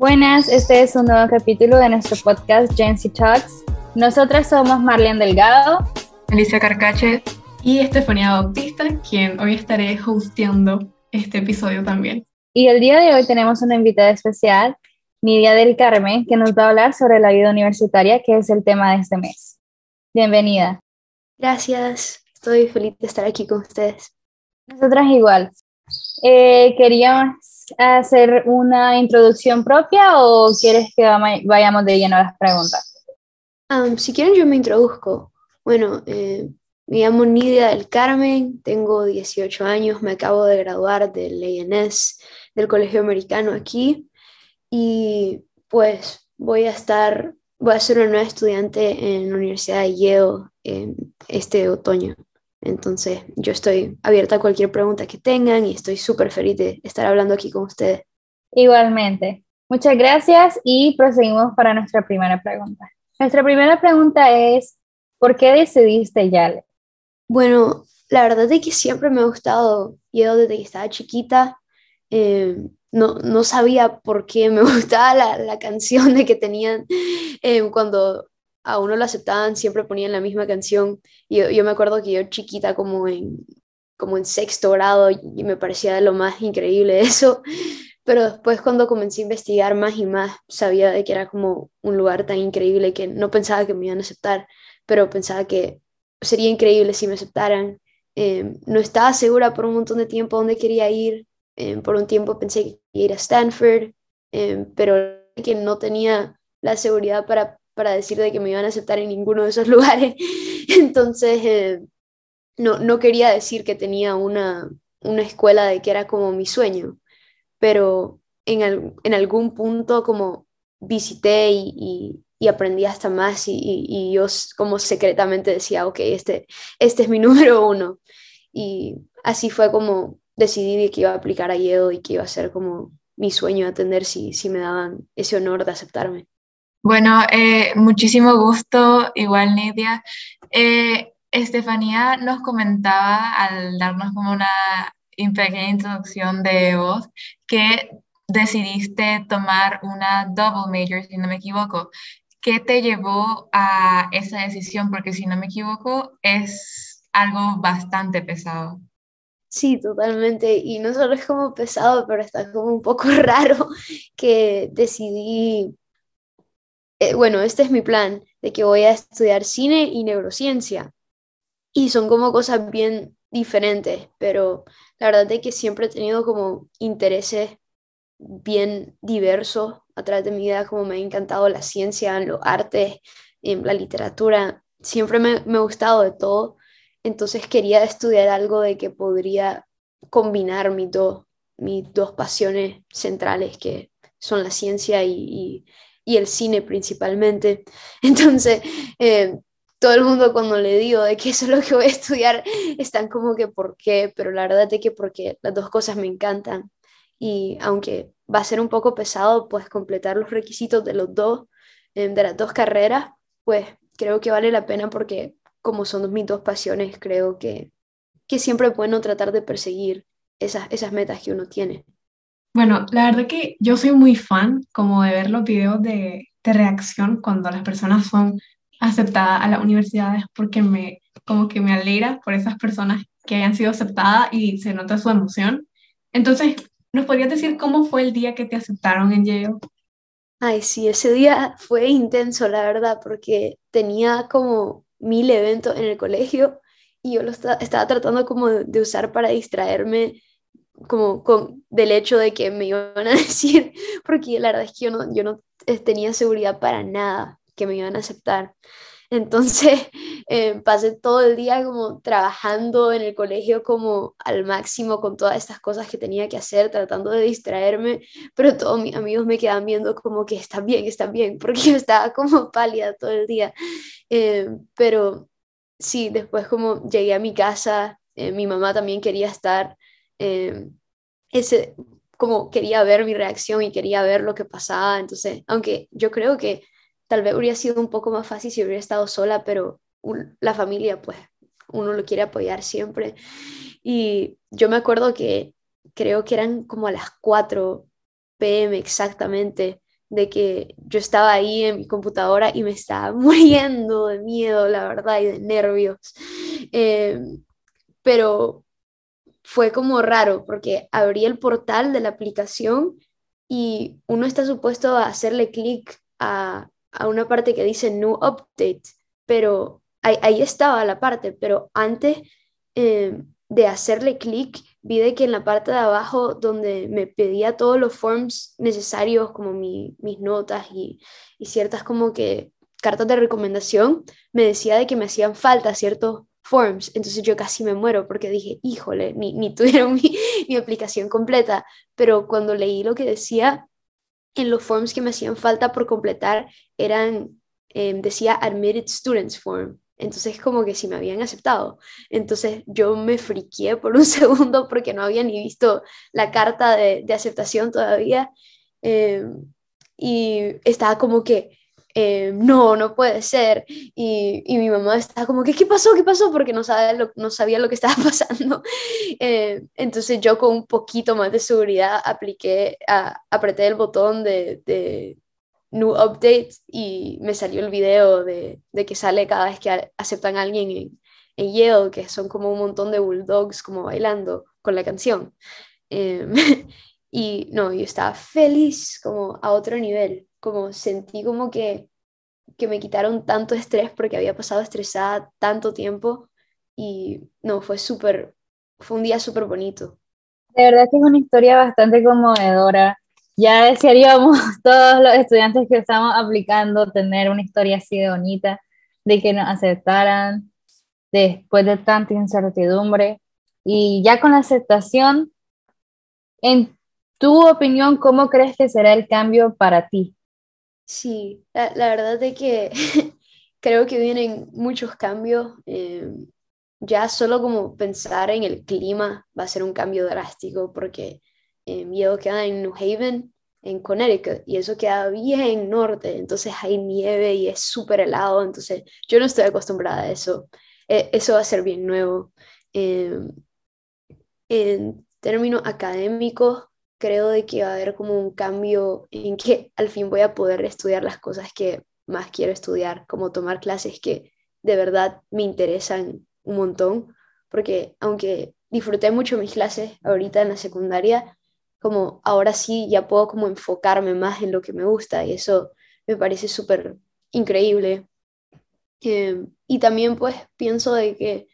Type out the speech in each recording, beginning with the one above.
Buenas, este es un nuevo capítulo de nuestro podcast Gen Talks. Nosotras somos Marlene Delgado, Alicia Carcache y Estefanía Bautista, quien hoy estaré hosteando este episodio también. Y el día de hoy tenemos una invitada especial, Nidia del Carmen, que nos va a hablar sobre la vida universitaria, que es el tema de este mes. Bienvenida. Gracias, estoy feliz de estar aquí con ustedes. Nosotras igual. Eh, queríamos hacer una introducción propia o quieres que vayamos de lleno a las preguntas? si quieren, yo me introduzco. Bueno, eh, me llamo Nidia del Carmen, tengo 18 años, me acabo de graduar del ENS, del Colegio Americano aquí, y pues voy a estar, voy a ser una nueva estudiante en la Universidad de Yale este otoño. Entonces, yo estoy abierta a cualquier pregunta que tengan y estoy súper feliz de estar hablando aquí con ustedes. Igualmente. Muchas gracias y proseguimos para nuestra primera pregunta. Nuestra primera pregunta es, ¿por qué decidiste Yale? Bueno, la verdad es que siempre me ha gustado yo desde que estaba chiquita. Eh, no, no, sabía por qué me gustaba la, la canción de que tenían eh, cuando a uno lo aceptaban, siempre ponían la misma canción. Yo, yo, me acuerdo que yo chiquita, como en, como en sexto grado, y me parecía lo más increíble eso. Pero después cuando comencé a investigar más y más, sabía de que era como un lugar tan increíble que no pensaba que me iban a aceptar, pero pensaba que sería increíble si me aceptaran. Em, no estaba segura por un montón de tiempo dónde quería ir. Em, por un tiempo pensé que ir a Stanford, em, pero que no tenía la seguridad para para decir de que me iban a aceptar en ninguno de esos lugares. Entonces, eh, no, no quería decir que tenía una, una escuela de que era como mi sueño, pero en, en algún punto como visité y, y, aprendí hasta más y, y, yo como secretamente decía, ok, este, este es mi número uno. Y así fue como decidí que iba a aplicar a Yale y que iba a ser como mi sueño atender si, si me daban ese honor de aceptarme. Bueno, eh, muchísimo gusto, igual Nidia. Eh, Estefanía nos comentaba al darnos como una pequeña introducción de voz que decidiste tomar una double major, si no me equivoco. ¿Qué te llevó a esa decisión? Porque si no me equivoco, es algo bastante pesado. Sí, totalmente. Y no solo es como pesado, pero está como un poco raro que decidí eh, bueno, este es mi plan, de que voy a estudiar cine y neurociencia. Y son como cosas bien diferentes, pero la verdad es que siempre he tenido como intereses bien diversos a través de mi vida, como me ha encantado la ciencia, los artes, en la literatura, siempre me, me ha gustado de todo, entonces quería estudiar algo de que podría combinar mis dos, mis dos pasiones centrales, que son la ciencia y el cine principalmente. Entonces, eh, todo el mundo cuando le digo de que eso es lo que voy a estudiar, están como que por qué, pero la verdad es que porque las dos cosas me encantan. Y aunque va a ser un poco pesado, pues completar los requisitos de los dos, eh, de las dos carreras, pues creo que vale la pena porque como son mis dos pasiones, creo que, que siempre es bueno tratar de perseguir esas, esas metas que uno tiene. Bueno, la verdad que yo soy muy fan como de ver los videos de, reacción cuando las personas son aceptadas a las universidades porque me, como que me alegra por esas personas que hayan sido aceptadas y se nota su emoción. Entonces, ¿nos podrías decir cómo fue el día que te aceptaron en Yale? Ay, sí, ese día fue intenso, la verdad, porque tenía como mil eventos en el colegio y yo lo estaba tratando como de usar para distraerme como con, del hecho de que me iban a decir, porque la verdad es que yo no, yo no tenía seguridad para nada que me iban a aceptar. Entonces eh, pasé todo el día como trabajando en el colegio como al máximo con todas estas cosas que tenía que hacer, tratando de distraerme, pero todos mis amigos me quedaban viendo como que está bien, está bien, porque yo estaba como pálida todo el día. Eh, pero sí, después como llegué a mi casa, eh, mi mamá también quería estar eh, ese, como quería ver mi reacción y quería ver lo que pasaba. Entonces, aunque yo creo que tal vez hubiera sido un poco más fácil si hubiera estado sola, pero la familia, pues, uno lo quiere apoyar siempre. Y yo me acuerdo que creo que eran como a las 4 pm exactamente, de que yo estaba ahí en mi computadora y me estaba muriendo de miedo, la verdad, y de nervios. Eh, pero fue como raro porque abrí el portal de la aplicación y uno está supuesto a hacerle clic a, a, una parte que dice New Update, pero ahí, estaba la parte, pero antes eh, de hacerle clic, vi de que en la parte de abajo donde me pedía todos los forms necesarios, como mis notas y, y, ciertas como que cartas de recomendación, me decía de que me hacían falta ciertos forms. Entonces yo casi me muero porque dije, híjole, ni, ni tuvieron mi, mi aplicación completa. Pero cuando leí lo que decía, en los forms que me hacían falta por completar eran, eh, decía Admitted Students Form. Entonces como que si me habían aceptado. Entonces yo me friqué por un segundo porque no había ni visto la carta de, de aceptación todavía. Eh, y estaba como que, eh, no, no puede ser. Y, y, mi mamá estaba como que, ¿qué pasó? ¿Qué pasó? Porque no, sabe lo, no sabía lo que estaba pasando. Eh, entonces yo con un poquito más de seguridad apliqué, a, apreté el botón de, de New Update y me salió el video de, de que sale cada vez que aceptan a alguien en, en, Yale, que son como un montón de bulldogs como bailando con la canción. Eh, y no, yo estaba feliz como a otro nivel, como sentí como que, que me quitaron tanto estrés porque había pasado estresada tanto tiempo y no, fue súper, fue un día súper bonito. De verdad que es una historia bastante conmovedora ya desearíamos todos los estudiantes que estamos aplicando tener una historia así de bonita, de que nos aceptaran después de tanta incertidumbre. Y ya con la aceptación, en tu opinión, ¿cómo crees que será el cambio para ti? Sí, la, verdad es que creo que vienen muchos cambios. Eh, ya solo como pensar en el clima va a ser un cambio drástico porque eh, miedo queda en New Haven, en Connecticut, y eso queda bien norte, entonces hay nieve y es súper helado, entonces yo no estoy acostumbrada a eso. Eh, eso va a ser bien nuevo. Em, en términos académicos, creo de que va a haber como un cambio en que al fin voy a poder estudiar las cosas que más quiero estudiar, como tomar clases que de verdad me interesan un montón, porque aunque disfruté mucho mis clases ahorita en la secundaria, como ahora sí ya puedo como enfocarme más en lo que me gusta y eso me parece súper increíble. Em, y también pues pienso de que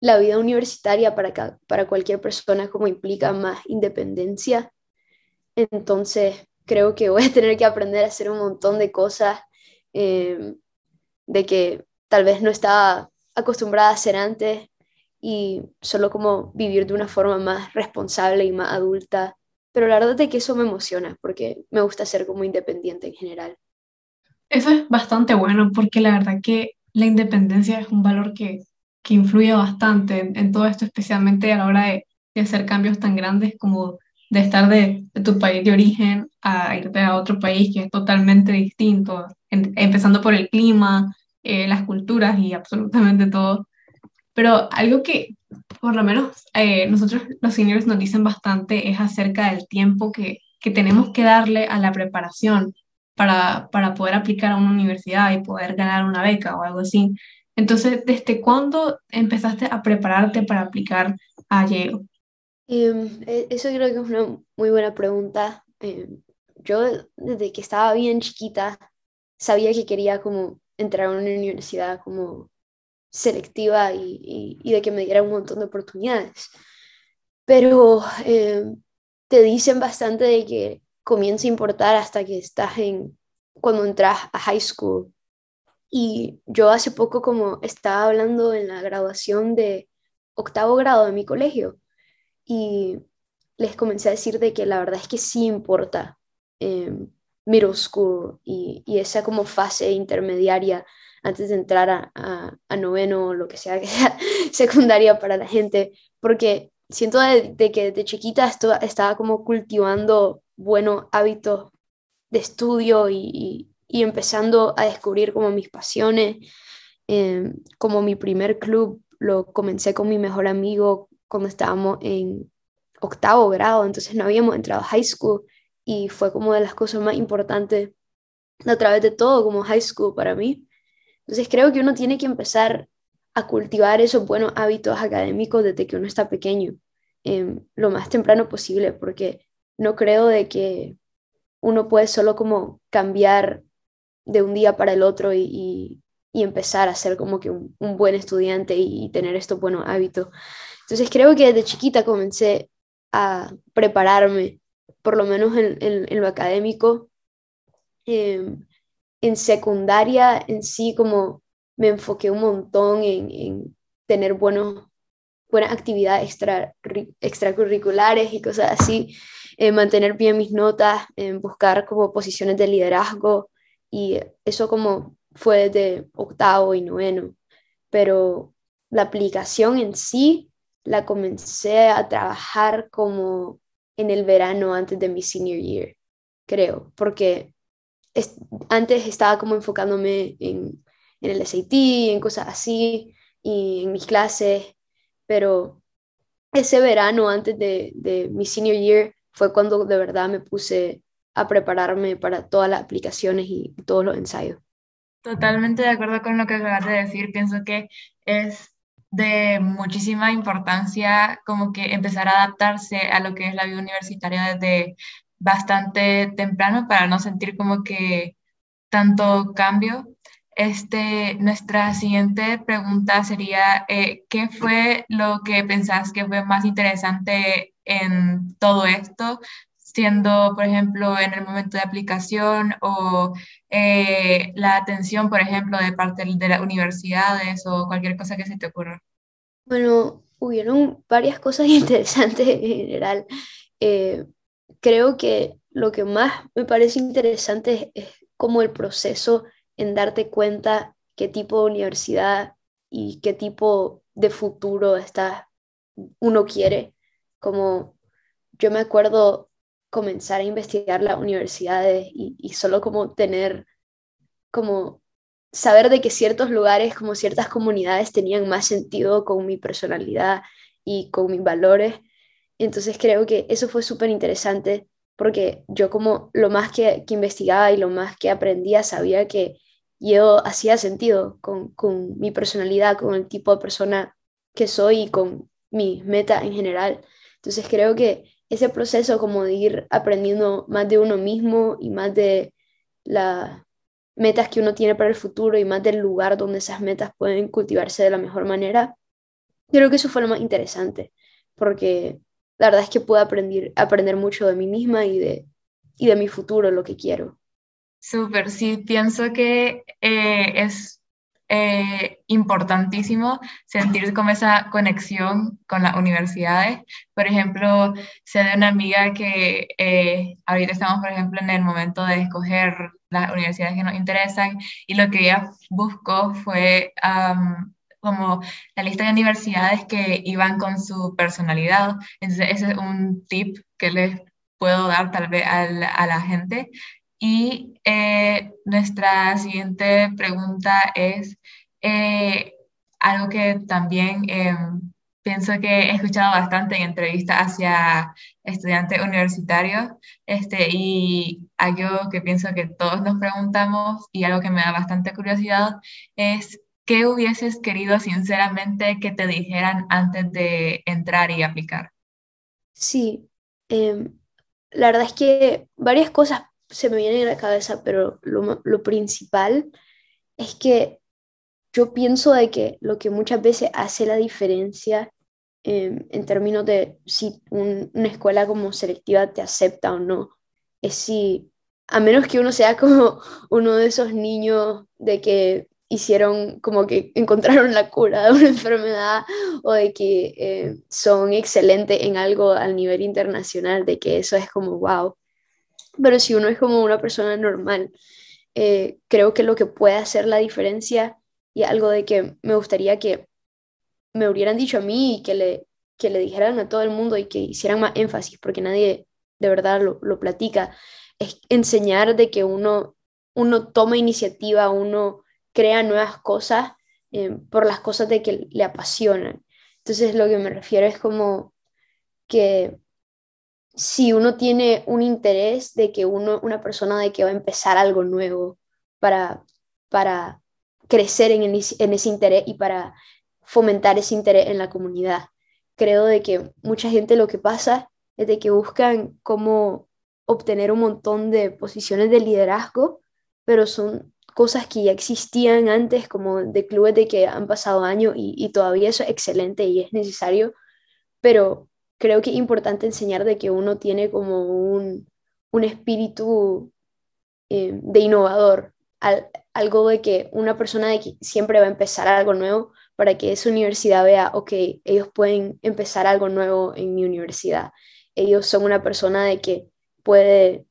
la vida universitaria para, para cualquier persona como implica más independencia. Entonces creo que voy a tener que aprender a hacer un montón de cosas em, de que tal vez no estaba acostumbrada a hacer antes y solo como vivir de una forma más responsable y más adulta. Pero la verdad es que eso me emociona porque me gusta ser como independiente en general. Eso es bastante bueno porque la verdad que la independencia es un valor que, que influye bastante en, todo esto, especialmente a la hora de, hacer cambios tan grandes como de estar de, de, tu país de origen a irte a otro país que es totalmente distinto, empezando por el clima, eh, las culturas y absolutamente todo. Pero algo que por lo menos eh, nosotros los seniors nos dicen bastante es acerca del tiempo que, que tenemos que darle a la preparación para, para poder aplicar a una universidad y poder ganar una beca o algo así. Entonces, ¿desde cuándo empezaste a prepararte para aplicar a Yale? Um, eso creo que es una muy buena pregunta. Um, yo desde que estaba bien chiquita sabía que quería como entrar a una universidad como selectiva y, de que me diera un montón de oportunidades. Pero eh, te dicen bastante de que comienza a importar hasta que estás en, cuando entras a high school. Y yo hace poco como estaba hablando en la graduación de octavo grado de mi colegio y les comencé a decir de que la verdad es que sí importa eh, middle school y, esa como fase intermediaria antes de entrar a, a, noveno o lo que sea que sea secundaria para la gente, porque siento de, que de chiquita esto, estaba como cultivando buenos hábitos de estudio y, y, empezando a descubrir como mis pasiones, em, como mi primer club lo comencé con mi mejor amigo cuando estábamos en octavo grado, entonces no habíamos entrado a high school y fue como de las cosas más importantes a través de todo como high school para mí. Entonces creo que uno tiene que empezar a cultivar esos buenos hábitos académicos desde que uno está pequeño, em, lo más temprano posible, porque no creo de que uno puede solo como cambiar de un día para el otro y, empezar a ser como que un, buen estudiante y, tener estos buenos hábitos. Entonces creo que desde chiquita comencé a prepararme, por lo menos en, lo académico. Em, en secundaria en sí como me enfoqué un montón en, tener buenos, buenas actividades extra, extracurriculares y cosas así, en mantener bien mis notas, en buscar como posiciones de liderazgo y eso como fue de octavo y noveno, pero la aplicación en sí la comencé a trabajar como en el verano antes de mi senior year, creo, porque antes estaba como enfocándome en, en el SAT, en cosas así, y en mis clases, pero ese verano antes de, de mi senior year fue cuando de verdad me puse a prepararme para todas las aplicaciones y todos los ensayos. Totalmente de acuerdo con lo que acabas de decir. Pienso que es de muchísima importancia como que empezar a adaptarse a lo que es la vida universitaria desde bastante temprano para no sentir como que tanto cambio. Este, nuestra siguiente pregunta sería, eh, ¿qué fue lo que pensás que fue más interesante en todo esto? Siendo, por ejemplo, en el momento de aplicación o eh, la atención, por ejemplo, de parte de las universidades o cualquier cosa que se te ocurra? Bueno, hubieron varias cosas interesantes en general. Eh, creo que lo que más me parece interesante es, como el proceso en darte cuenta qué tipo de universidad y qué tipo de futuro está, uno quiere. Como yo me acuerdo comenzar a investigar las universidades y, solo como tener, como saber de que ciertos lugares, como ciertas comunidades tenían más sentido con mi personalidad y con mis valores. Entonces creo que eso fue súper interesante porque yo como lo más que, que, investigaba y lo más que aprendía sabía que yo hacía sentido con, con mi personalidad, con el tipo de persona que soy y con mi meta en general. Entonces creo que ese proceso como de ir aprendiendo más de uno mismo y más de las metas que uno tiene para el futuro y más del lugar donde esas metas pueden cultivarse de la mejor manera, creo que eso fue lo más interesante, porque la verdad es que pude aprender, aprender mucho de mí misma y de, y de mi futuro, lo que quiero. Súper, sí, pienso que eh, es eh, importantísimo sentir como esa conexión con las universidades. Por ejemplo, sé de una amiga que eh, ahorita estamos, por ejemplo, en el momento de escoger las universidades que nos interesan y lo que ella buscó fue como la lista de universidades que iban con su personalidad. Entonces, ese es un tip que les puedo dar tal vez a la gente. Y eh, nuestra siguiente pregunta es eh, algo que también em, pienso que he escuchado bastante en entrevistas hacia estudiantes universitarios este, y algo que pienso que todos nos preguntamos y algo que me da bastante curiosidad es ¿qué hubieses querido sinceramente que te dijeran antes de entrar y aplicar? Sí, em, la verdad es que varias cosas se me viene a la cabeza, pero lo, lo principal es que yo pienso de que lo que muchas veces hace la diferencia em, en términos de si una escuela como selectiva te acepta o no, es si, a menos que uno sea como uno de esos niños de que hicieron como que encontraron la cura de una enfermedad o de que eh, son excelentes en algo al nivel internacional, de que eso es como wow. Pero si uno es como una persona normal, eh, creo que lo que puede hacer la diferencia y algo de que me gustaría que me hubieran dicho a mí y que le, que le dijeran a todo el mundo y que hicieran más énfasis, porque nadie de verdad lo, lo platica, es enseñar de que uno, uno toma iniciativa, uno crea nuevas cosas eh, por las cosas de que le apasionan. Entonces lo que me refiero es como que si uno tiene un interés de que uno, una persona de que va a empezar algo nuevo para, para crecer en, ese interés y para fomentar ese interés en la comunidad. Creo de que mucha gente lo que pasa es de que buscan cómo obtener un montón de posiciones de liderazgo, pero son cosas que ya existían antes, como de clubes de que han pasado años y, todavía eso es excelente y es necesario, pero creo que es importante enseñar de que uno tiene como un, un espíritu eh, de innovador, algo de que una persona de que siempre va a empezar algo nuevo para que esa universidad vea, ok, ellos pueden empezar algo nuevo en mi universidad. Ellos son una persona de que puede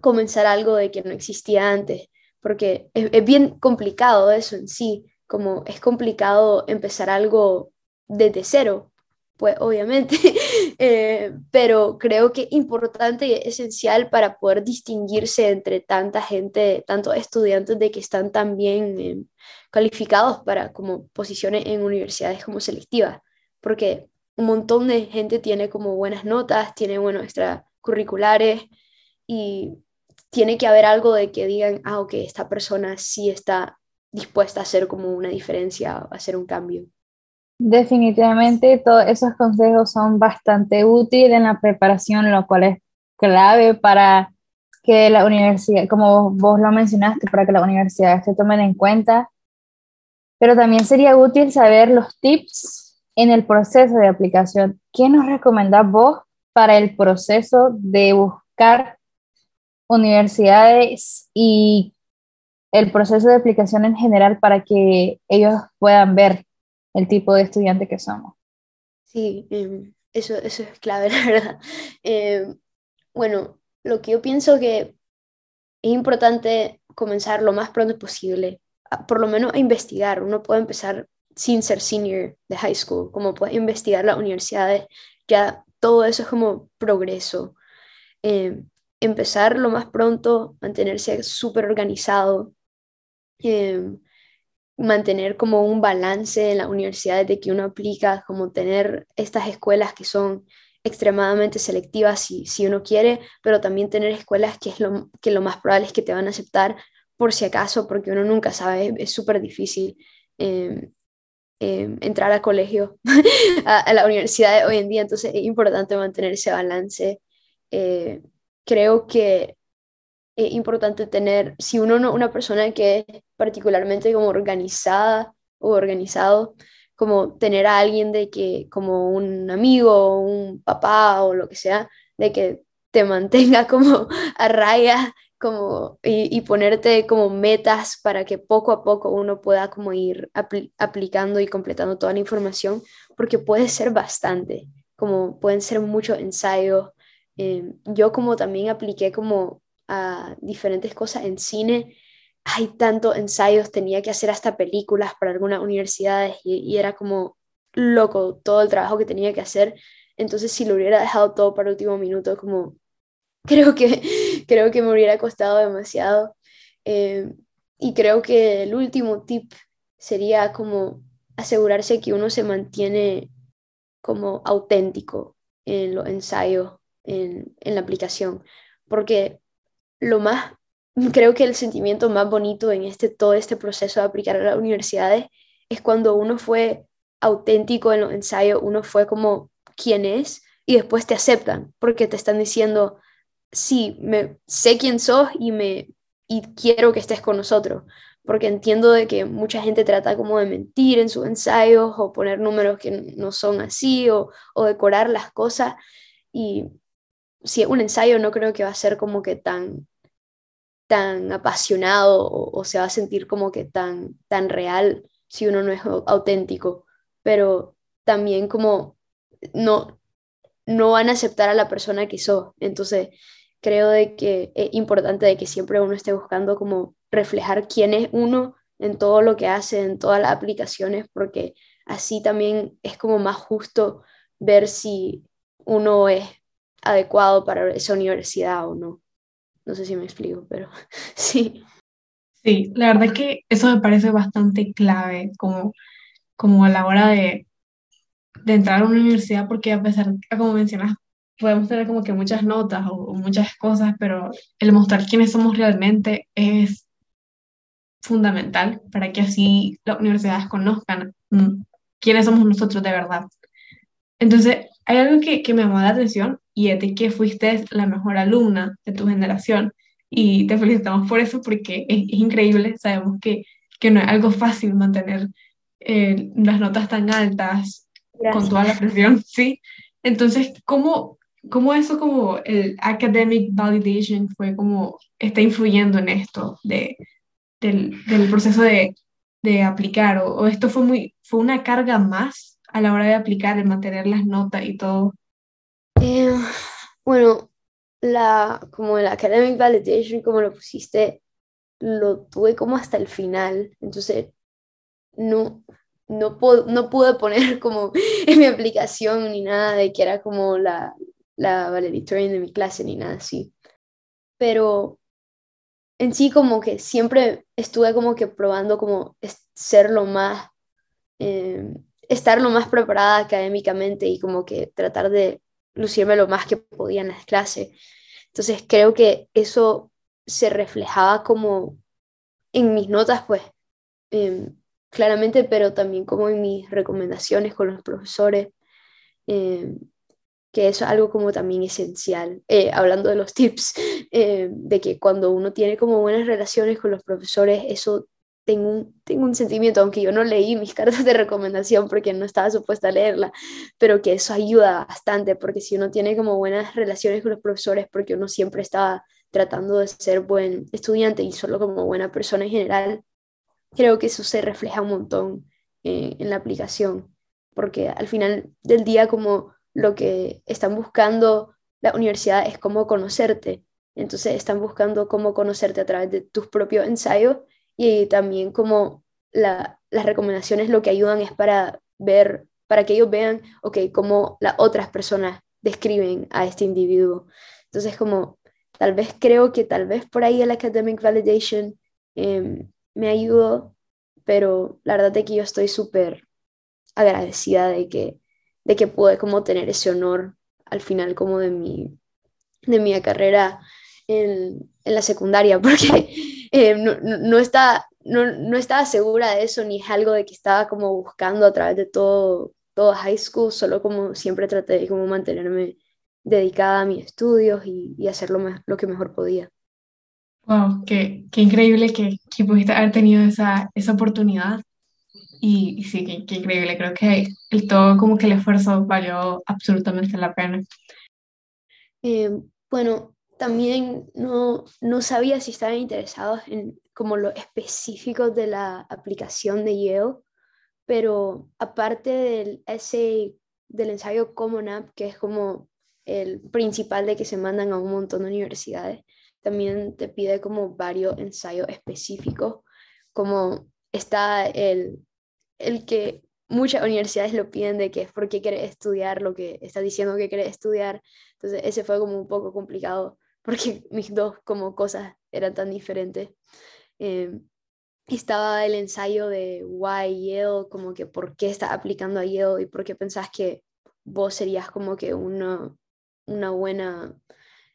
comenzar algo de que no existía antes porque es, bien complicado eso en sí, como es complicado empezar algo desde cero, pues obviamente, eh, pero creo que importante y esencial para poder distinguirse entre tanta gente, tantos estudiantes de que están tan bien eh, calificados para como posiciones en universidades como selectivas, porque un montón de gente tiene como buenas notas, tiene buenos extracurriculares y tiene que haber algo de que digan, ah, ok, esta persona sí está dispuesta a hacer como una diferencia, a hacer un cambio. Definitivamente todos esos consejos son bastante útiles en la preparación, lo cual es clave para que la universidad, como vos lo mencionaste, para que las universidades se tomen en cuenta. Pero también sería útil saber los tips en el proceso de aplicación. ¿Qué nos recomendás vos para el proceso de buscar universidades y el proceso de aplicación en general para que ellos puedan ver el tipo de estudiante que somos. Sí, em, eso, eso es clave, la verdad. Em, bueno, lo que yo pienso que es importante comenzar lo más pronto posible, por lo menos a investigar. Uno puede empezar sin ser senior de high school, como puede investigar las universidades, ya todo eso es como progreso. Eh, empezar lo más pronto, mantenerse súper organizado, em, mantener como un balance en las universidades de que uno aplica, como tener estas escuelas que son extremadamente selectivas si, si uno quiere, pero también tener escuelas que, es lo, que lo más probable es que te van a aceptar por si acaso, porque uno nunca sabe, es súper difícil em, em, entrar al colegio, a, a, la universidad hoy en día, entonces es importante mantener ese balance. Eh, creo que es importante tener, si uno no una persona que particularmente como organizada o organizado, como tener a alguien de que, como un amigo, un papá o lo que sea, de que te mantenga como a raya como, y, y ponerte como metas para que poco a poco uno pueda como ir aplicando y completando toda la información, porque puede ser bastante, como pueden ser muchos ensayos, Em, yo como también apliqué como a diferentes cosas en cine, hay tantos ensayos, tenía que hacer hasta películas para algunas universidades y, era como loco todo el trabajo que tenía que hacer. Entonces, si lo hubiera dejado todo para el último minuto, como creo que, creo que me hubiera costado demasiado. Em, y creo que el último tip sería como asegurarse que uno se mantiene como auténtico en los ensayos en, la aplicación, porque lo más, creo que el sentimiento más bonito en este, todo este proceso de aplicar a las universidades es cuando uno fue auténtico en los ensayos, uno fue como quien es y después te aceptan porque te están diciendo, sí, me, sé quién sos y, me, y quiero que estés con nosotros, porque entiendo de que mucha gente trata como de mentir en sus ensayos o poner números que no son así o, decorar las cosas. Y si un ensayo, no creo que va a ser como que tan, tan apasionado o, se va a sentir como que tan, tan real si uno no es auténtico, pero también como no, no van a aceptar a la persona que sos. Entonces, creo de que es importante de que siempre uno esté buscando como reflejar quién es uno en todo lo que hace, en todas las aplicaciones, porque así también es como más justo ver si uno es adecuado para esa universidad o no. No sé si me explico, pero sí. Sí, la verdad que eso me parece bastante clave como, como a la hora de, de entrar a una universidad, porque a pesar, como mencionas, podemos tener como que muchas notas o, muchas cosas, pero el mostrar quiénes somos realmente es fundamental para que así las universidades conozcan mm, quiénes somos nosotros de verdad. Entonces, hay algo que, que me llamó la atención y es de que fuiste la mejor alumna de tu generación y te felicitamos por eso porque es, increíble, sabemos que, que, no es algo fácil mantener eh, las notas tan altas con toda la presión, ¿sí? Entonces, ¿cómo, ¿cómo eso como el academic validation fue como, está influyendo en esto de, del, del proceso de, de aplicar o, o, esto fue muy, fue una carga más a la hora de aplicar, el mantener las notas y todo? Eh, bueno, la, como el academic validation, como lo pusiste, lo tuve como hasta el final, entonces no, no, no pude poner como en mi aplicación ni nada de que era como la, la valedictorian de mi clase ni nada así. Pero en sí como que siempre estuve como que probando como ser lo más, eh, estar lo más preparada académicamente y como que tratar de lucirme lo más que podía en las clases. Entonces creo que eso se reflejaba como en mis notas, pues, em, claramente, pero también como en mis recomendaciones con los profesores, em, que eso es algo como también esencial, eh, hablando de los tips, em, de que cuando uno tiene como buenas relaciones con los profesores, eso tengo un, tengo un sentimiento, aunque yo no leí mis cartas de recomendación porque no estaba supuesta a leerla, pero que eso ayuda bastante, porque si uno tiene como buenas relaciones con los profesores, porque uno siempre estaba tratando de ser buen estudiante y solo como buena persona en general, creo que eso se refleja un montón eh, en la aplicación, porque al final del día como lo que están buscando la universidad es cómo conocerte, entonces están buscando cómo conocerte a través de tus propios ensayos y también como las recomendaciones lo que ayudan es para ver, para que ellos vean, ok, cómo las otras personas describen a este individuo. Entonces, como tal vez creo que tal vez por ahí el academic validation em, me ayudó, pero la verdad es que yo estoy súper agradecida de que, de que pude como tener ese honor al final como de mi, de mi carrera en, en la secundaria, porque eh, no, no, está, no, no, estaba segura de eso, ni es algo de que estaba como buscando a través de todo, todo high school, solo como siempre traté de como mantenerme dedicada a mis estudios y, y hacer lo, lo, que mejor podía. Wow, qué, qué increíble que, que, pudiste haber tenido esa, esa oportunidad. Y, y sí, qué, qué, increíble. Creo que el todo, como que el esfuerzo valió absolutamente la pena. Eh, bueno, también no, no sabía si estaban interesados en como lo específico de la aplicación de Yale, pero aparte del essay, del ensayo Common App, que es como el principal de que se mandan a un montón de universidades, también te pide como varios ensayos específicos, como está el, el que muchas universidades lo piden de que es porque quieres estudiar lo que estás diciendo que quieres estudiar. Entonces ese fue como un poco complicado porque mis dos como cosas eran tan diferentes. Eh, estaba el ensayo de why Yale, como que por qué estás aplicando a Yale y por qué pensás que vos serías como que una, una buena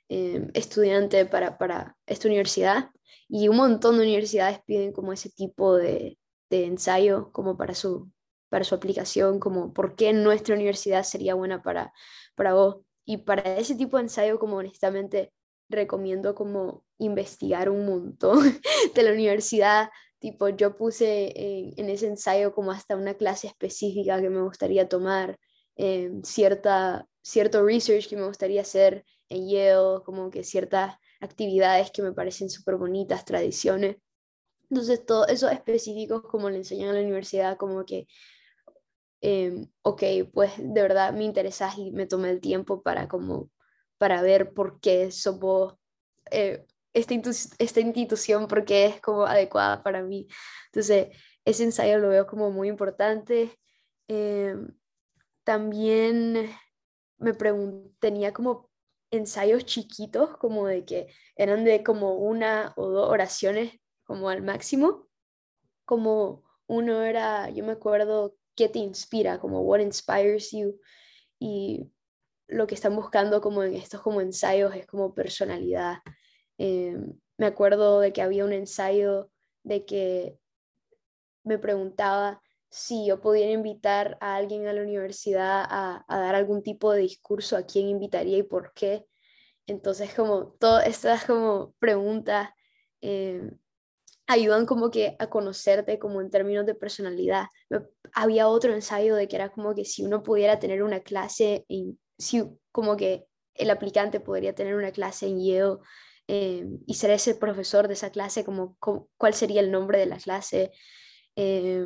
eh, estudiante para, para esta universidad. Y un montón de universidades piden como ese tipo de, de ensayo como para su, para su aplicación, como por qué nuestra universidad sería buena para, para vos. Y para ese tipo de ensayo, como honestamente, recomiendo como investigar un montón de la universidad. Tipo, yo puse en, ese ensayo como hasta una clase específica que me gustaría tomar, eh, cierta, cierto research que me gustaría hacer en Yale, como que ciertas actividades que me parecen súper bonitas, tradiciones. Entonces, todo eso específicos como le enseñan a la universidad, como que, eh, ok, pues de verdad me interesas y me tomé el tiempo para como para ver por qué somos eh, esta, esta institución, porque es como adecuada para mí. Entonces, ese ensayo lo veo como muy importante. Eh, también me tenía como ensayos chiquitos, como de que eran de como una o dos oraciones, como al máximo. Como uno era, yo me acuerdo, ¿qué te inspira? Como what inspires you. Y lo que están buscando como en estos como ensayos es como personalidad. Em, me acuerdo de que había un ensayo de que me preguntaba si yo pudiera invitar a alguien a la universidad a, dar algún tipo de discurso, a quién invitaría y por qué. Entonces, como todas estas como preguntas em, ayudan como que a conocerte como en términos de personalidad. Había otro ensayo de que era como que si uno pudiera tener una clase, en, si como que el aplicante podría tener una clase en Yale eh, y ser ese profesor de esa clase, como, cuál sería el nombre de la clase. Eh,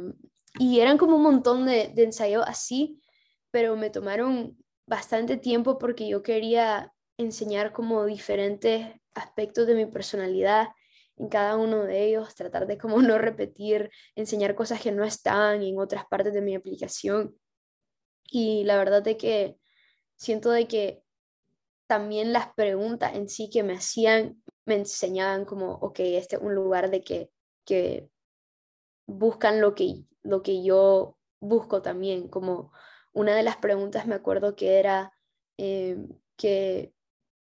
y eran como un montón de, de ensayos así, pero me tomaron bastante tiempo porque yo quería enseñar como diferentes aspectos de mi personalidad en cada uno de ellos, tratar de como no repetir, enseñar cosas que no están en otras partes de mi aplicación. Y la verdad es que siento de que también las preguntas en sí que me hacían me enseñaban como, ok, este es un lugar de que, que buscan lo que, lo que yo busco también, como una de las preguntas me acuerdo que era eh, que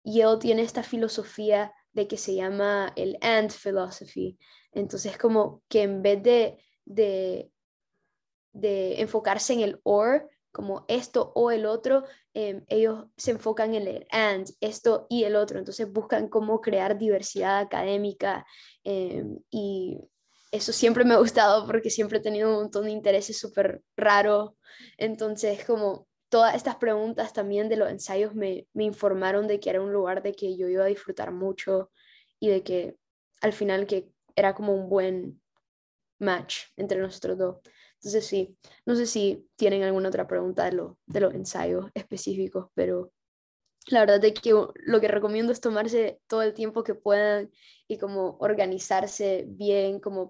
yo tiene esta filosofía de que se llama el and philosophy. Entonces, como que en vez de, de, enfocarse en el or, como esto o el otro, em, ellos se enfocan en el and, esto y el otro. Entonces buscan cómo crear diversidad académica em, y eso siempre me ha gustado porque siempre he tenido un montón de intereses súper raros. Entonces, como todas estas preguntas también de los ensayos me, informaron de que era un lugar de que yo iba a disfrutar mucho y de que al final que era como un buen match entre nosotros dos. Entonces sí, no sé si tienen alguna otra pregunta de, de los ensayos específicos, pero la verdad es que lo que recomiendo es tomarse todo el tiempo que puedan y como organizarse bien, como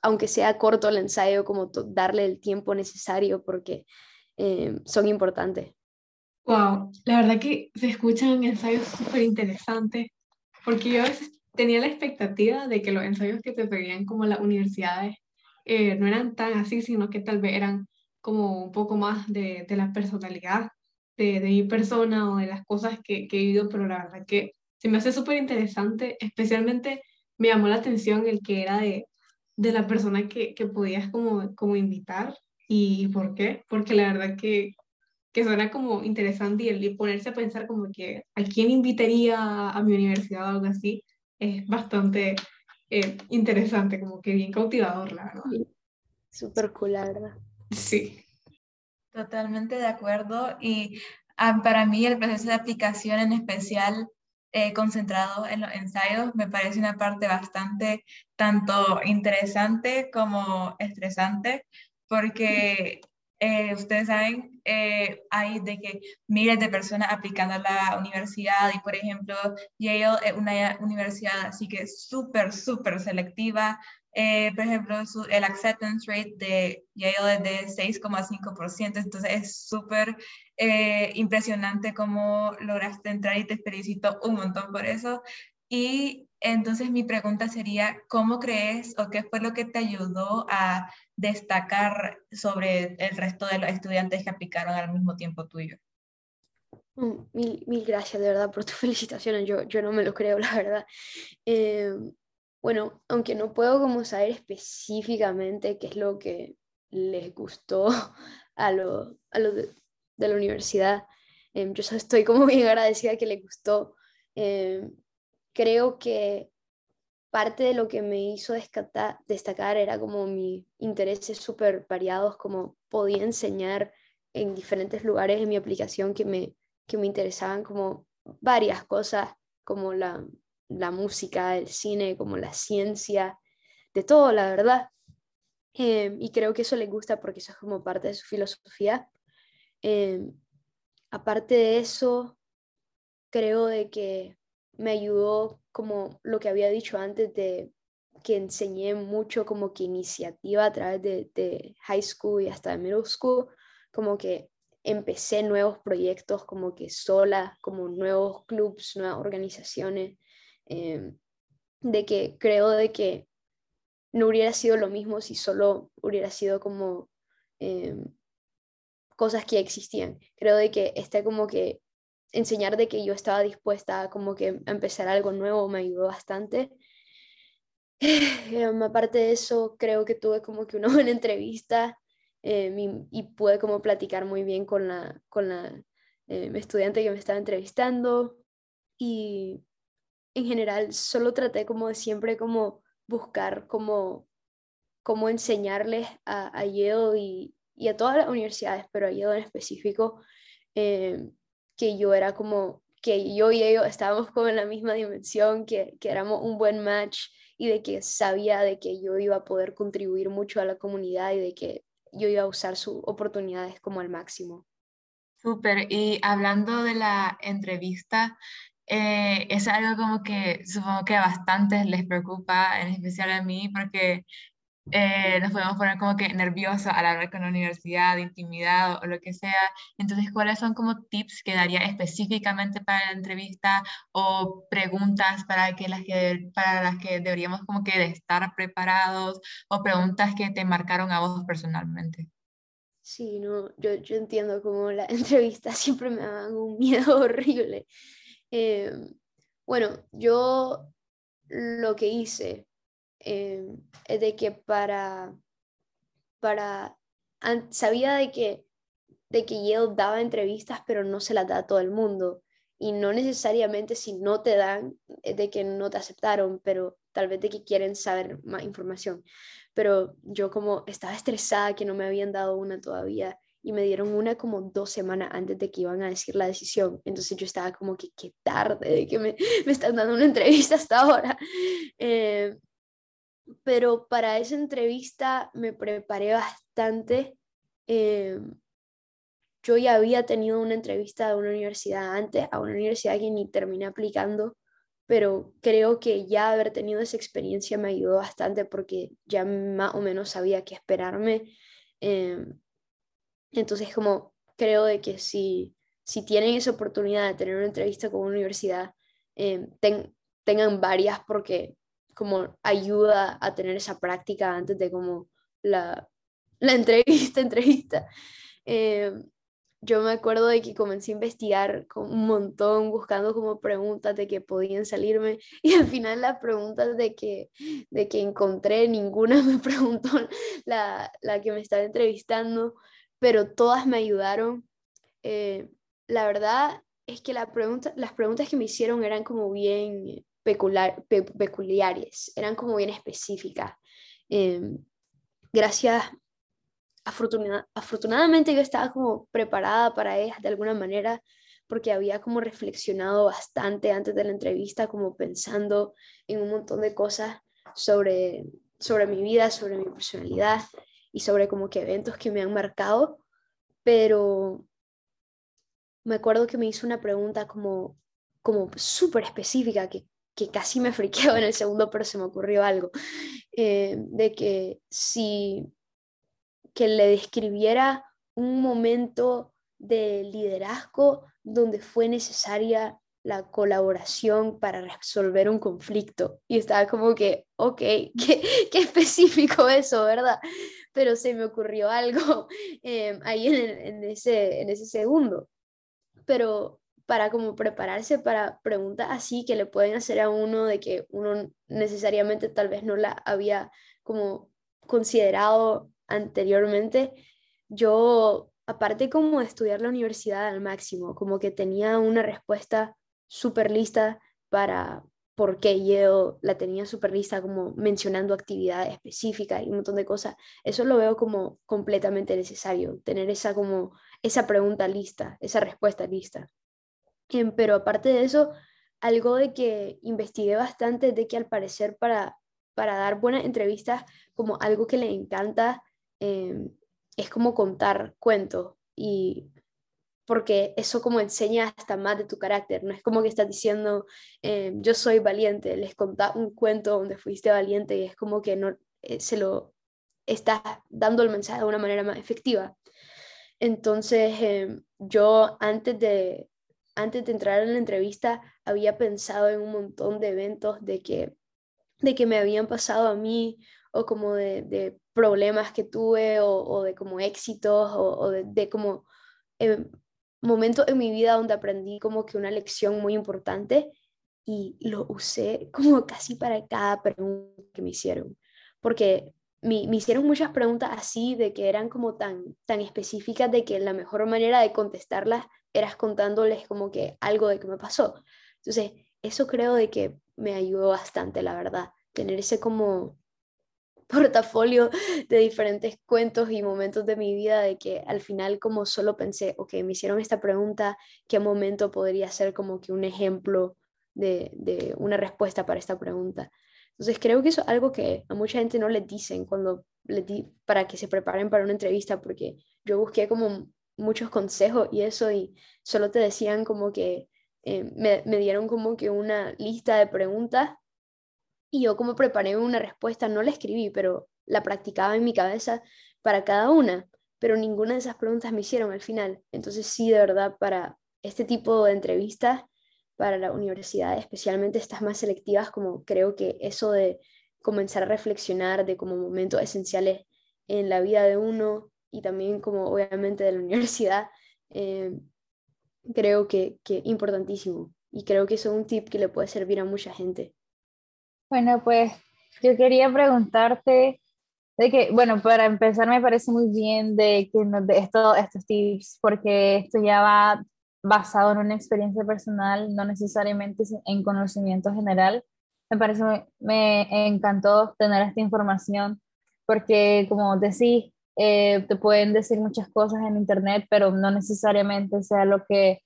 aunque sea corto el ensayo, como darle el tiempo necesario porque eh, son importantes. Wow, la verdad que se escuchan ensayos súper interesantes, porque yo a veces tenía la expectativa de que los ensayos que te pedían como las universidades eh, no eran tan así, sino que tal vez eran como un poco más de, de la personalidad de, de, mi persona o de las cosas que, que he vivido, pero la verdad que se me hace súper interesante, especialmente me llamó la atención el que era de, de la persona que, que podías como, como invitar ¿Y por qué? Porque la verdad que, que suena como interesante y el ponerse a pensar como que a quién invitaría a mi universidad o algo así es bastante eh, interesante, como que bien cautivador, la verdad. Súper cool, la verdad. Sí. Totalmente de acuerdo. Y ah, para mí el proceso de aplicación en especial eh, concentrado en los ensayos me parece una parte bastante tanto interesante como estresante, porque eh, ustedes saben, eh, hay de que miles de personas aplicando a la universidad y, por ejemplo, Yale es una universidad así que súper, súper selectiva. Eh, por ejemplo, el acceptance rate de Yale es de 6,5%, entonces es súper impresionante cómo lograste entrar y te felicito un montón por eso. Y entonces mi pregunta sería, ¿cómo crees o qué fue lo que te ayudó a destacar sobre el resto de los estudiantes que aplicaron al mismo tiempo tuyo? Mm, mil, mil gracias de verdad por tus felicitaciones, yo, yo no me lo creo, la verdad. Eh, bueno, aunque no puedo como saber específicamente qué es lo que les gustó a los a lo de, la universidad, eh, yo estoy como bien agradecida que les gustó. Eh, creo que parte de lo que me hizo destacar era como mis intereses súper variados, como podía enseñar en diferentes lugares en mi aplicación que me, que me interesaban como varias cosas, como la, música, el cine, como la ciencia, de todo, la verdad. Em, y creo que eso le gusta porque eso es como parte de su filosofía. Em, aparte de eso, creo de que me ayudó como lo que había dicho antes de que enseñé mucho como que iniciativa a través de, high school y hasta de middle school, como que empecé nuevos proyectos como que sola, como nuevos clubs, nuevas organizaciones, em, de que creo de que no hubiera sido lo mismo si solo hubiera sido como em, cosas que existían. Creo de que está como que enseñar de que yo estaba dispuesta a como que empezar algo nuevo me ayudó bastante. aparte de eso, creo que tuve como que una buena entrevista eh, y pude como platicar muy bien con la, con la eh, estudiante que me estaba entrevistando y en general solo traté como de siempre como buscar como, como enseñarles a, a Yale y, y, a todas las universidades, pero a Yale en específico, eh, que yo era como, que yo y ellos estábamos como en la misma dimensión, que, que éramos un buen match y de que sabía de que yo iba a poder contribuir mucho a la comunidad y de que yo iba a usar sus oportunidades como al máximo. Súper, y hablando de la entrevista, eh, es algo como que supongo que a bastantes les preocupa, en especial a mí, porque eh, nos podemos poner como que nerviosos al hablar con la universidad, intimidad o, lo que sea. Entonces, ¿cuáles son como tips que daría específicamente para la entrevista o preguntas para, que las que, para las que deberíamos como que de estar preparados o preguntas que te marcaron a vos personalmente? Sí, no, yo, yo entiendo como la entrevista siempre me dan un miedo horrible. Eh, bueno, yo lo que hice eh, es de que para, para, sabía de que, de que Yale daba entrevistas, pero no se las da a todo el mundo. Y no necesariamente si no te dan, es de que no te aceptaron, pero tal vez de que quieren saber más información. Pero yo como estaba estresada que no me habían dado una todavía y me dieron una como dos semanas antes de que iban a decir la decisión. Entonces yo estaba como que qué tarde de que me, me están dando una entrevista hasta ahora. Eh, pero para esa entrevista me preparé bastante. Eh, yo ya había tenido una entrevista de una universidad antes, a una universidad que ni terminé aplicando, pero creo que ya haber tenido esa experiencia me ayudó bastante porque ya más o menos sabía qué esperarme. Eh, entonces, como creo de que si, si tienen esa oportunidad de tener una entrevista con una universidad, eh, tengan varias porque como ayuda a tener esa práctica antes de como la, la entrevista, entrevista. Eh, yo me acuerdo de que comencé a investigar un montón, buscando como preguntas de que podían salirme y al final las preguntas de que, de que encontré, ninguna me preguntó la, la que me estaba entrevistando, pero todas me ayudaron. Eh, la verdad es que la pregunta, las preguntas que me hicieron eran como bien peculiar, peculiares, eran como bien específicas. Em, gracias, afortunadamente yo estaba como preparada para ellas de alguna manera porque había como reflexionado bastante antes de la entrevista, como pensando en un montón de cosas sobre, sobre mi vida, sobre mi personalidad y sobre como que eventos que me han marcado, pero me acuerdo que me hizo una pregunta como, como súper específica que que casi me friqueó en el segundo, pero se me ocurrió algo, eh, de que si que le describiera un momento de liderazgo donde fue necesaria la colaboración para resolver un conflicto. Y estaba como que, ok, qué, qué específico eso, ¿verdad? Pero se me ocurrió algo eh, ahí en, ese, en ese segundo. Pero para como prepararse para preguntas así que le pueden hacer a uno de que uno necesariamente tal vez no la había como considerado anteriormente. Yo, aparte como de estudiar la universidad al máximo, como que tenía una respuesta súper lista para por qué yo la tenía súper lista, como mencionando actividades específicas y un montón de cosas. Eso lo veo como completamente necesario, tener esa como esa pregunta lista, esa respuesta lista. Em, pero aparte de eso, algo de que investigué bastante de que al parecer para, para dar buenas entrevistas, como algo que le encanta, em, es como contar cuentos y porque eso como enseña hasta más de tu carácter, no es como que estás diciendo, em, yo soy valiente, les contás un cuento donde fuiste valiente y es como que no eh, se lo estás dando el mensaje de una manera más efectiva. Entonces, yo antes de, antes de entrar en la entrevista había pensado en un montón de eventos de que, de que me habían pasado a mí o como de, problemas que tuve o, de como éxitos o, de, como em, momento en mi vida donde aprendí como que una lección muy importante y lo usé como casi para cada pregunta que me hicieron, porque me, hicieron muchas preguntas así de que eran como tan, tan específicas de que la mejor manera de contestarlas eras contándoles como que algo de que me pasó. Entonces, eso creo de que me ayudó bastante, la verdad, tener ese como portafolio de diferentes cuentos y momentos de mi vida de que al final como solo pensé, ok, me hicieron esta pregunta, ¿qué momento podría ser como que un ejemplo de, de una respuesta para esta pregunta? Entonces creo que eso es algo que a mucha gente no le dicen cuando le di para que se preparen para una entrevista, porque yo busqué como muchos consejos y eso y solo te decían como que eh, me, me dieron como que una lista de preguntas y yo como preparé una respuesta, no la escribí, pero la practicaba en mi cabeza para cada una, pero ninguna de esas preguntas me hicieron al final. Entonces sí, de verdad, para este tipo de entrevistas, para la universidad, especialmente estas más selectivas, como creo que eso de comenzar a reflexionar de como momentos esenciales en la vida de uno y también como obviamente de la universidad, eh, creo que, que importantísimo. Y creo que eso es un tip que le puede servir a mucha gente. Bueno, pues yo quería preguntarte de que, bueno, para empezar me parece muy bien de que nos de esto, estos tips, porque esto ya va basado en una experiencia personal, no necesariamente en conocimiento general. Me parece, me encantó tener esta información, porque como decís, eh, te pueden decir muchas cosas en internet, pero no necesariamente sea lo que,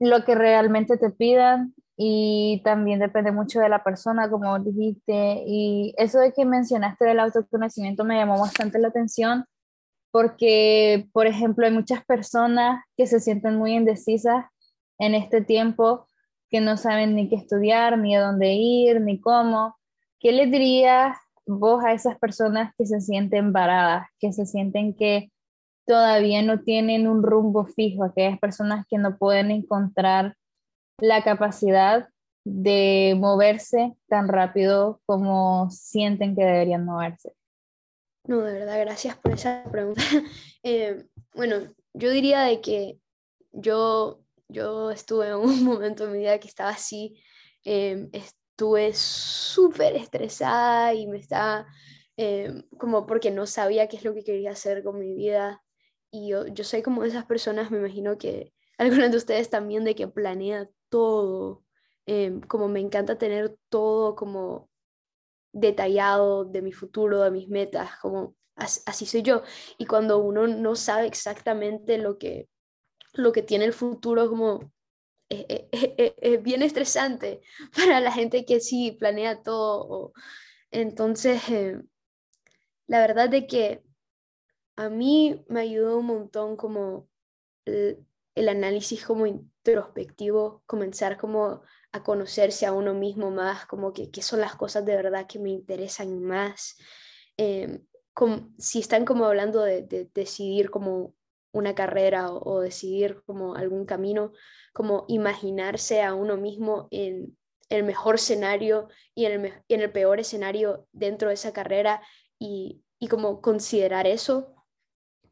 lo que realmente te pidan y también depende mucho de la persona, como dijiste, y eso de que mencionaste del autoconocimiento me llamó bastante la atención porque, por ejemplo, hay muchas personas que se sienten muy indecisas en este tiempo, que no saben ni qué estudiar, ni a dónde ir, ni cómo. ¿Qué le dirías vos a esas personas que se sienten varadas, que se sienten que todavía no tienen un rumbo fijo, aquellas personas que no pueden encontrar la capacidad de moverse tan rápido como sienten que deberían moverse? No, de verdad, gracias por esa pregunta. Eh, bueno, yo diría de que yo, yo estuve en un momento en mi vida que estaba así, eh, estuve súper estresada y me estaba eh, como porque no sabía qué es lo que quería hacer con mi vida. Y yo, yo soy como de esas personas, me imagino que algunos de ustedes también, de que planea todo, em, como me encanta tener todo como detallado de mi futuro, de mis metas, como así, soy yo. Y cuando uno no sabe exactamente lo que, lo que tiene el futuro, como es, es, bien estresante para la gente que sí planea todo. entonces, em, la verdad de que a mí me ayudó un montón como el, el análisis como introspectivo, comenzar como a conocerse a uno mismo más, como que qué son las cosas de verdad que me interesan más. Eh, si están como hablando de, decidir como una carrera o, decidir como algún camino, como imaginarse a uno mismo en el mejor escenario y en el, en el peor escenario dentro de esa carrera y, y como considerar eso,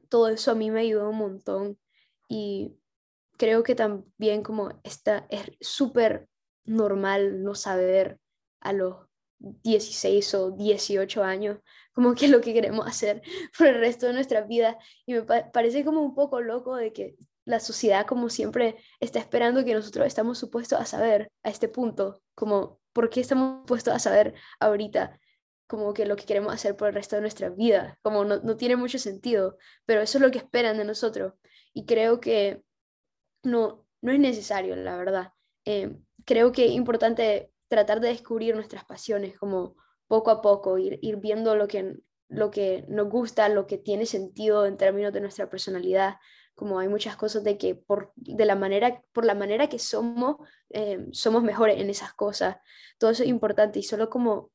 todo eso a mí me ayudó un montón y creo que también como está, es súper normal no saber a los 16 o 18 años como que lo que queremos hacer por el resto de nuestra vida y me parece como un poco loco de que la sociedad como siempre está esperando que nosotros estamos supuestos a saber a este punto, como por qué estamos supuestos a saber ahorita como que lo que queremos hacer por el resto de nuestra vida, como no, no tiene mucho sentido, pero eso es lo que esperan de nosotros y creo que no, no es necesario, la verdad. Eh, creo que es importante tratar de descubrir nuestras pasiones como poco a poco, ir, ir viendo lo que, lo que nos gusta, lo que tiene sentido en términos de nuestra personalidad, como hay muchas cosas de que por, de la, manera, por la manera que somos, eh, somos mejores en esas cosas. Todo eso es importante y solo como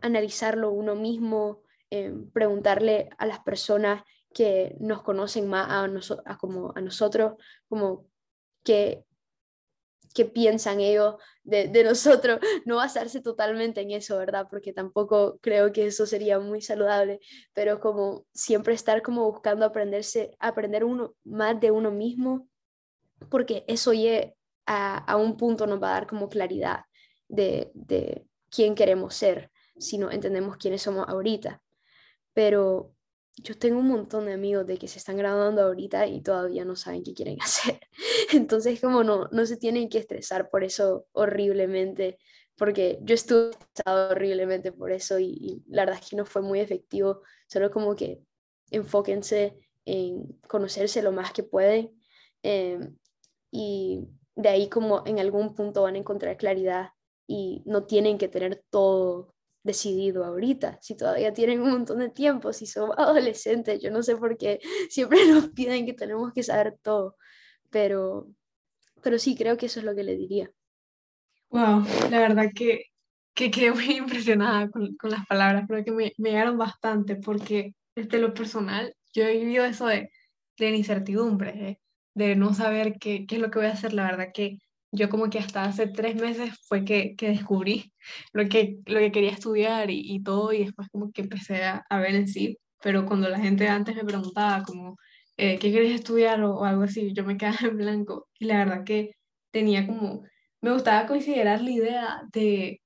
analizarlo uno mismo, eh, preguntarle a las personas que nos conocen más a, a, como a nosotros, como qué, qué piensan ellos de, de, nosotros, no basarse totalmente en eso, ¿verdad? Porque tampoco creo que eso sería muy saludable, pero como siempre estar como buscando aprenderse, aprender uno más de uno mismo porque eso ya a, a, un punto nos va a dar como claridad de, de quién queremos ser, si no entendemos quiénes somos ahorita. Pero yo tengo un montón de amigos de que se están graduando ahorita y todavía no saben qué quieren hacer. Entonces, como no, no se tienen que estresar por eso horriblemente, porque yo estuve estresado horriblemente por eso y, la verdad es que no fue muy efectivo, solo como que enfóquense en conocerse lo más que pueden em, y de ahí como en algún punto van a encontrar claridad y no tienen que tener todo decidido ahorita, si todavía tienen un montón de tiempo, si son adolescentes, yo no sé por qué siempre nos piden que tenemos que saber todo, pero, pero sí, creo que eso es lo que le diría. Wow, la verdad que, que quedé muy impresionada con, con las palabras, creo que me, me llegaron bastante porque desde lo personal yo he vivido eso de, de incertidumbre, de, no saber qué, qué es lo que voy a hacer, la verdad que yo como que hasta hace tres meses fue que, que descubrí lo que, lo que quería estudiar y, y, todo, y después como que empecé a, a, ver en sí, pero cuando la gente antes me preguntaba como, eh, ¿qué quieres estudiar o, o, algo así? Yo me quedaba en blanco y la verdad que tenía como, me gustaba considerar la idea de,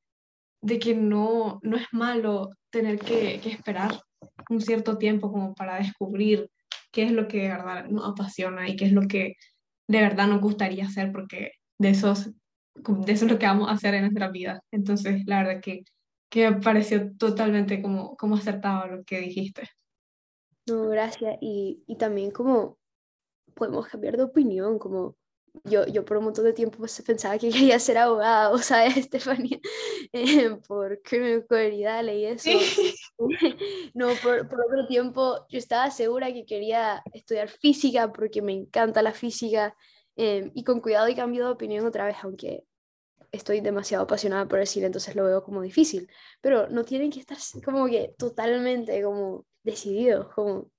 de que no, no es malo tener que, que esperar un cierto tiempo como para descubrir qué es lo que de verdad nos apasiona y qué es lo que de verdad nos gustaría hacer, porque de, esos, de eso es lo que vamos a hacer en nuestra vida. Entonces, la verdad que, que me pareció totalmente como, como acertado lo que dijiste. No, gracias. Y, y también como podemos cambiar de opinión, como yo, yo por un montón de tiempo pues, pensaba que quería ser abogada, o sea, Estefanía, eh, por criminalidad leí eso. no, por, por, otro tiempo yo estaba segura que quería estudiar física porque me encanta la física eh, y con cuidado y cambio de opinión otra vez, aunque estoy demasiado apasionada por el cine, entonces lo veo como difícil, pero no tienen que estar como que totalmente como decididos, como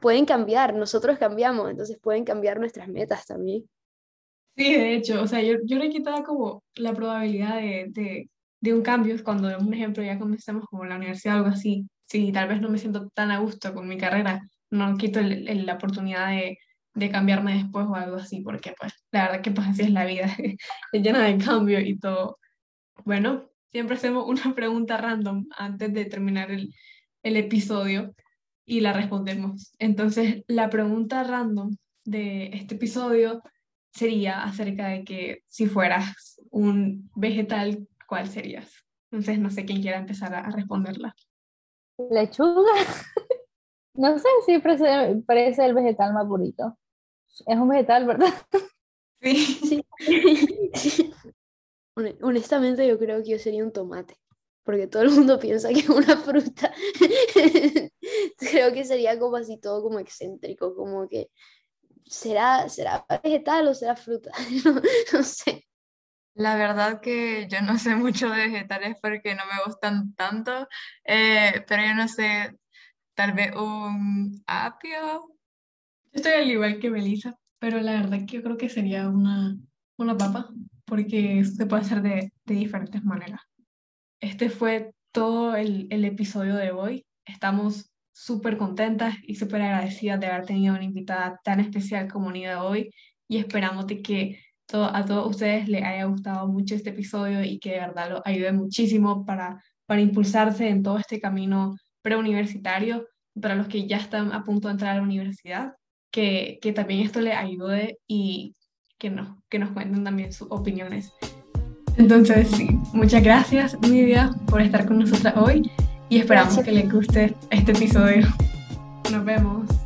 pueden cambiar, nosotros cambiamos, entonces pueden cambiar nuestras metas también. Sí, de hecho, o sea, yo, yo le quitaba como la probabilidad de, de, de un cambio cuando, un ejemplo, ya comenzamos como la universidad o algo así, si tal vez no me siento tan a gusto con mi carrera, no quito el, la oportunidad de, de, cambiarme después o algo así, porque pues la verdad que pues así es la vida, es llena de cambio y todo. Bueno, siempre hacemos una pregunta random antes de terminar el, el episodio y la respondemos. Entonces, la pregunta random de este episodio sería acerca de que si fueras un vegetal, ¿cuál serías? Entonces, no sé quién quiera empezar a, responderla. Lechuga. no sé, si parece, parece el vegetal más bonito. Es un vegetal, ¿verdad? Sí. sí. Honestamente, yo creo que yo sería un tomate, porque todo el mundo piensa que es una fruta. creo que sería como así todo como excéntrico, como que ¿será, será vegetal o será fruta? no, sé. La verdad que yo no sé mucho de vegetales porque no me gustan tanto, eh, pero yo no sé, tal vez un apio. Estoy al igual que Melissa, pero la verdad que yo creo que sería una, una papa, porque se puede hacer de, de diferentes maneras. Este fue todo el, el episodio de hoy. Estamos súper contentas y súper agradecidas de haber tenido una invitada tan especial como Nida hoy y esperamos de que todo, a todos ustedes les haya gustado mucho este episodio y que de verdad lo ayude muchísimo para, para impulsarse en todo este camino preuniversitario, para los que ya están a punto de entrar a la universidad, que, que también esto les ayude y que, no, que nos cuenten también sus opiniones. Entonces, sí, muchas gracias, Nidia, por estar con nosotras hoy y esperamos que les guste este episodio. Nos vemos.